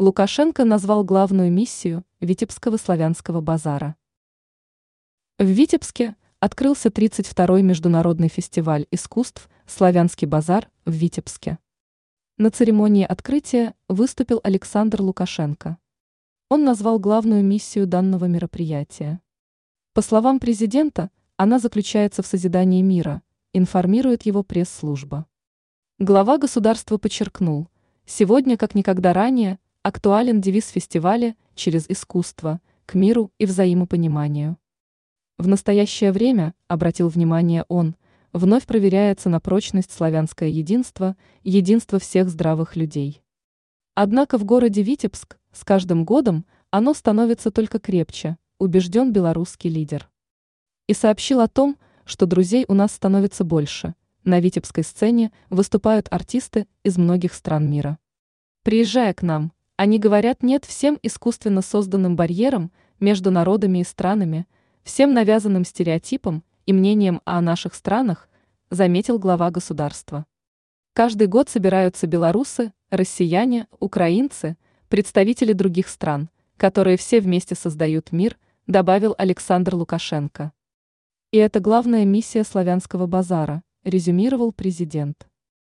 Лукашенко назвал главную миссию Витебского славянского базара. В Витебске открылся 32-й международный фестиваль искусств «Славянский базар» в Витебске. На церемонии открытия выступил Александр Лукашенко. Он назвал главную миссию данного мероприятия. По словам президента, она заключается в созидании мира, информирует его пресс-служба. Глава государства подчеркнул, сегодня, как никогда ранее, актуален девиз фестиваля «Через искусство» к миру и взаимопониманию. В настоящее время, обратил внимание он, вновь проверяется на прочность славянское единство, единство всех здравых людей. Однако в городе Витебск с каждым годом оно становится только крепче, убежден белорусский лидер. И сообщил о том, что друзей у нас становится больше. На витебской сцене выступают артисты из многих стран мира. Приезжая к нам, они говорят нет всем искусственно созданным барьерам между народами и странами, всем навязанным стереотипам и мнением о наших странах, заметил глава государства. Каждый год собираются белорусы, россияне, украинцы, представители других стран, которые все вместе создают мир, добавил Александр Лукашенко. И это главная миссия славянского базара, резюмировал президент.